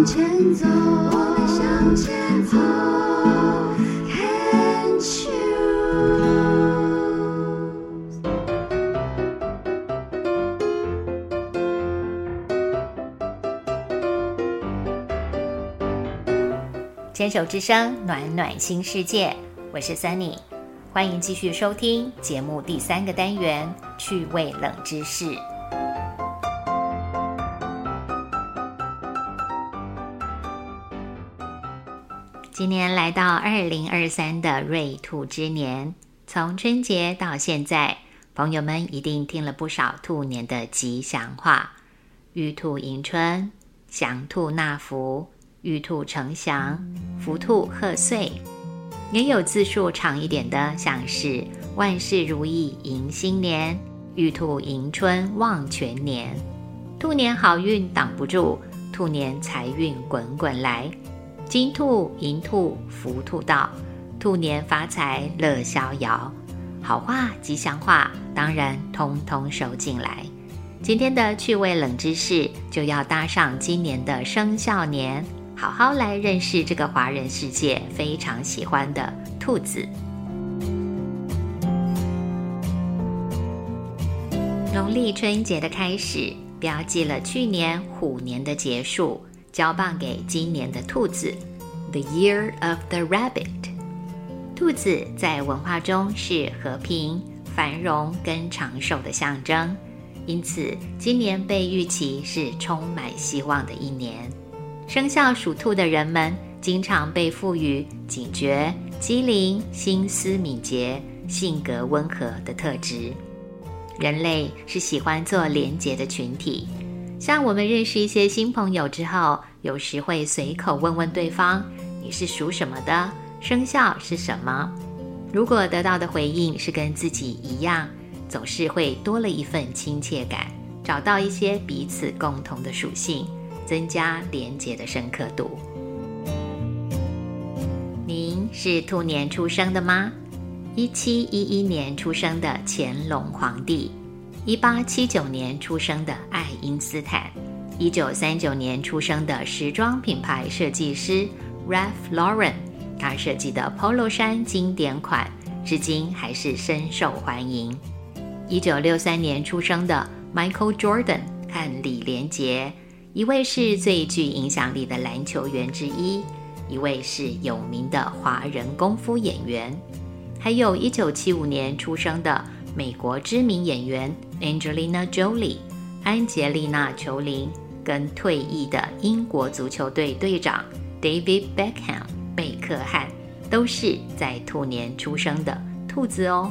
向前走，我们向前走，Can't choose。牵手之声，暖暖新世界，我是 Sunny，欢迎继续收听节目第三个单元趣味冷知识。今年来到二零二三的瑞兔之年，从春节到现在，朋友们一定听了不少兔年的吉祥话：玉兔迎春，祥兔纳福。玉兔呈祥，福兔贺岁，也有字数长一点的，像是万事如意迎新年，玉兔迎春望全年，兔年好运挡不住，兔年财运滚滚来，金兔银兔福兔到，兔年发财乐逍遥，好话吉祥话当然通通收进来。今天的趣味冷知识就要搭上今年的生肖年。好好来认识这个华人世界非常喜欢的兔子。农历春节的开始，标记了去年虎年的结束，交棒给今年的兔子。The Year of the Rabbit。兔子在文化中是和平、繁荣跟长寿的象征，因此今年被预期是充满希望的一年。生肖属兔的人们经常被赋予警觉、机灵、心思敏捷、性格温和的特质。人类是喜欢做连结的群体，像我们认识一些新朋友之后，有时会随口问问对方：“你是属什么的？生肖是什么？”如果得到的回应是跟自己一样，总是会多了一份亲切感，找到一些彼此共同的属性。增加连结的深刻度。您是兔年出生的吗？一七一一年出生的乾隆皇帝，一八七九年出生的爱因斯坦，一九三九年出生的时装品牌设计师 Ralph Lauren，他设计的 Polo 衫经典款至今还是深受欢迎。一九六三年出生的 Michael Jordan 和李连杰。一位是最具影响力的篮球员之一，一位是有名的华人功夫演员，还有一九七五年出生的美国知名演员 Angelina Jolie 安杰丽娜·裘琳，跟退役的英国足球队队长 David Beckham 贝克汉，都是在兔年出生的兔子哦。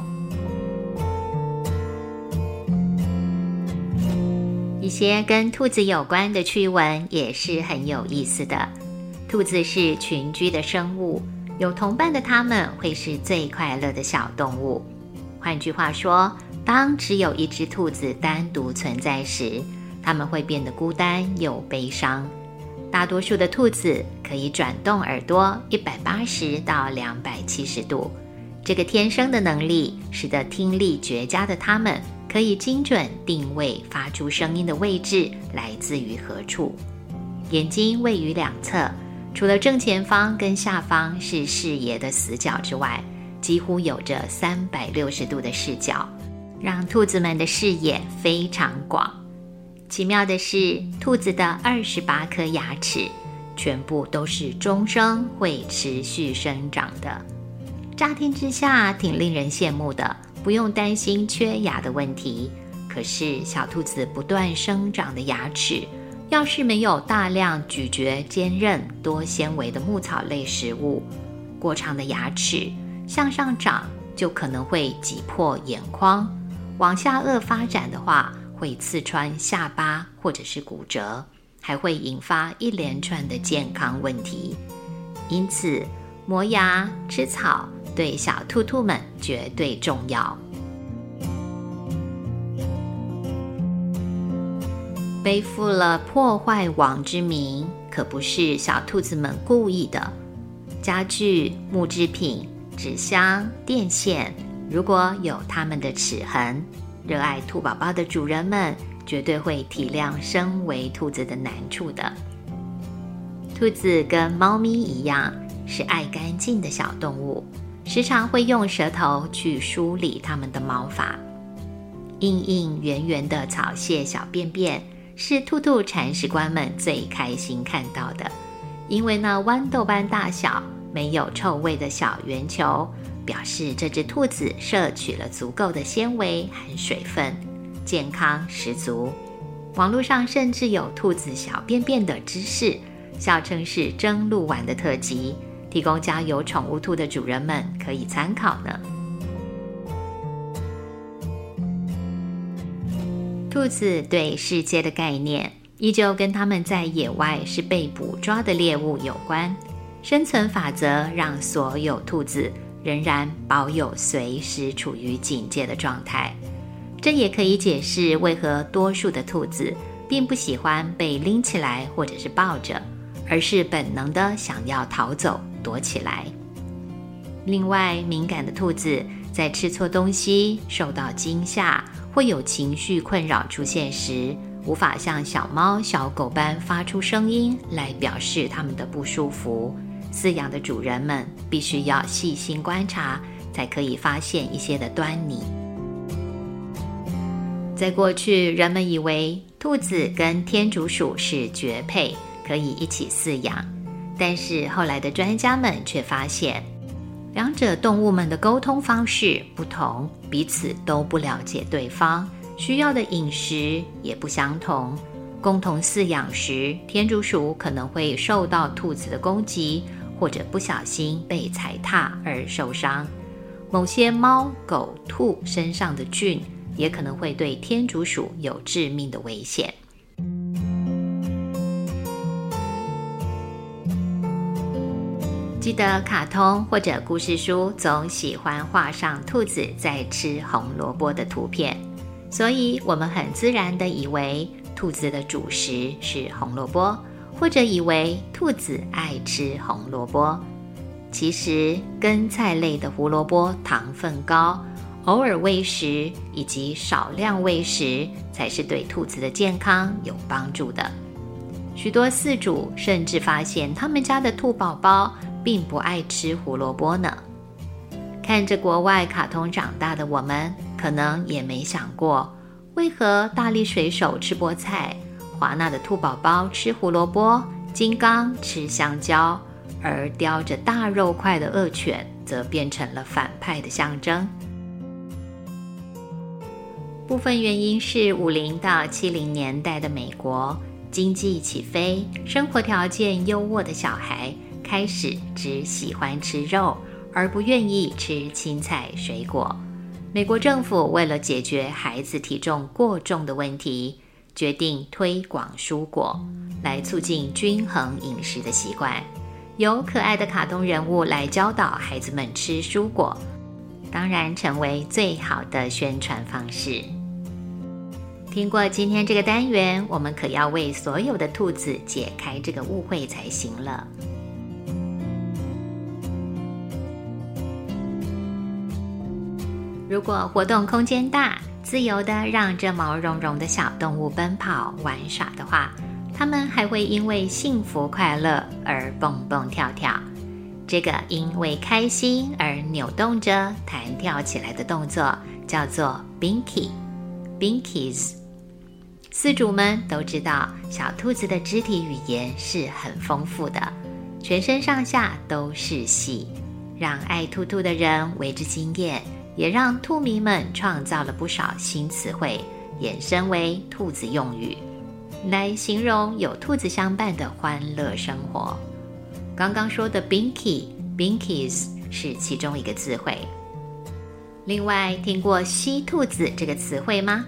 一些跟兔子有关的趣闻也是很有意思的。兔子是群居的生物，有同伴的它们会是最快乐的小动物。换句话说，当只有一只兔子单独存在时，它们会变得孤单又悲伤。大多数的兔子可以转动耳朵一百八十到两百七十度，这个天生的能力使得听力绝佳的它们。可以精准定位发出声音的位置来自于何处。眼睛位于两侧，除了正前方跟下方是视野的死角之外，几乎有着三百六十度的视角，让兔子们的视野非常广。奇妙的是，兔子的二十八颗牙齿全部都是终生会持续生长的。乍听之下，挺令人羡慕的。不用担心缺牙的问题，可是小兔子不断生长的牙齿，要是没有大量咀嚼坚韧多纤维的牧草类食物，过长的牙齿向上长就可能会挤破眼眶，往下颚发展的话会刺穿下巴或者是骨折，还会引发一连串的健康问题。因此，磨牙吃草。对小兔兔们绝对重要。背负了破坏王之名，可不是小兔子们故意的。家具、木制品、纸箱、电线，如果有它们的齿痕，热爱兔宝宝的主人们绝对会体谅身为兔子的难处的。兔子跟猫咪一样，是爱干净的小动物，时常会用舌头去梳理它们的毛发。硬硬圆圆的草屑小便便，是兔兔铲屎官们最开心看到的，因为那豌豆般大小、没有臭味的小圆球，表示这只兔子摄取了足够的纤维和水分，健康十足。网络上甚至有兔子小便便的知识。笑称是蒸鹿丸的特辑，提供家有宠物兔的主人们可以参考呢。兔子对世界的概念，依旧跟它们在野外是被捕抓的猎物有关。生存法则让所有兔子仍然保有随时处于警戒的状态，这也可以解释为何多数的兔子并不喜欢被拎起来或者是抱着。而是本能的想要逃走、躲起来。另外，敏感的兔子在吃错东西、受到惊吓或有情绪困扰出现时，无法像小猫、小狗般发出声音来表示它们的不舒服。饲养的主人们必须要细心观察，才可以发现一些的端倪。在过去，人们以为兔子跟天竺鼠是绝配。可以一起饲养，但是后来的专家们却发现，两者动物们的沟通方式不同，彼此都不了解对方，需要的饮食也不相同。共同饲养时，天竺鼠可能会受到兔子的攻击，或者不小心被踩踏而受伤。某些猫、狗、兔身上的菌也可能会对天竺鼠有致命的危险。记得卡通或者故事书总喜欢画上兔子在吃红萝卜的图片，所以我们很自然的以为兔子的主食是红萝卜，或者以为兔子爱吃红萝卜。其实根菜类的胡萝卜糖分高，偶尔喂食以及少量喂食才是对兔子的健康有帮助的。许多饲主甚至发现他们家的兔宝宝。并不爱吃胡萝卜呢。看着国外卡通长大的我们，可能也没想过，为何大力水手吃菠菜，华纳的兔宝宝吃胡萝卜，金刚吃香蕉，而叼着大肉块的恶犬则变成了反派的象征。部分原因是五零到七零年代的美国经济起飞，生活条件优渥的小孩。开始只喜欢吃肉，而不愿意吃青菜水果。美国政府为了解决孩子体重过重的问题，决定推广蔬果，来促进均衡饮食的习惯。由可爱的卡通人物来教导孩子们吃蔬果，当然成为最好的宣传方式。听过今天这个单元，我们可要为所有的兔子解开这个误会才行了。如果活动空间大，自由的让这毛茸茸的小动物奔跑玩耍的话，它们还会因为幸福快乐而蹦蹦跳跳。这个因为开心而扭动着弹跳起来的动作叫做 binky，binkies。饲主们都知道，小兔子的肢体语言是很丰富的，全身上下都是戏，让爱兔兔的人为之惊艳。也让兔迷们创造了不少新词汇，衍生为兔子用语，来形容有兔子相伴的欢乐生活。刚刚说的 binky binkies 是其中一个词汇。另外，听过吸兔子这个词汇吗？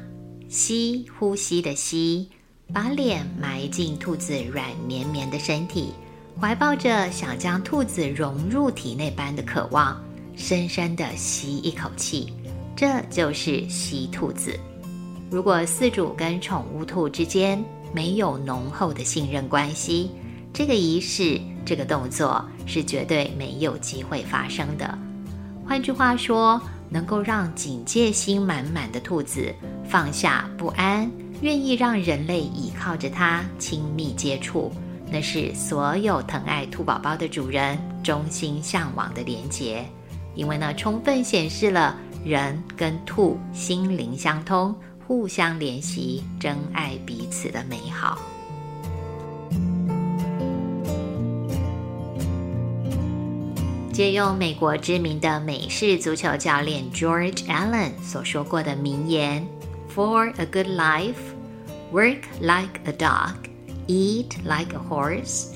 吸，呼吸的吸，把脸埋进兔子软绵绵的身体，怀抱着想将兔子融入体内般的渴望。深深的吸一口气，这就是吸兔子。如果饲主跟宠物兔之间没有浓厚的信任关系，这个仪式、这个动作是绝对没有机会发生的。换句话说，能够让警戒心满满的兔子放下不安，愿意让人类依靠着它亲密接触，那是所有疼爱兔宝宝的主人衷心向往的连结，因为呢，充分显示了人跟兔心灵相通、互相联系、珍爱彼此的美好。借用美国知名的美式足球教练 George Allen 所说过的名言：“For a good life, work like a dog, eat like a horse,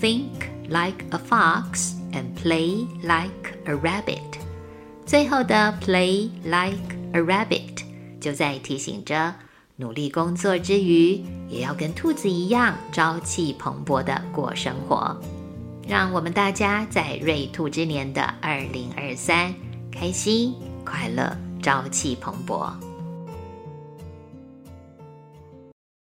think like a fox, and play like a rabbit。”最后的 “play like a rabbit” 就在提醒着，努力工作之余，也要跟兔子一样朝气蓬勃的过生活。让我们大家在瑞兔之年的二零二三，开心、快乐、朝气蓬勃。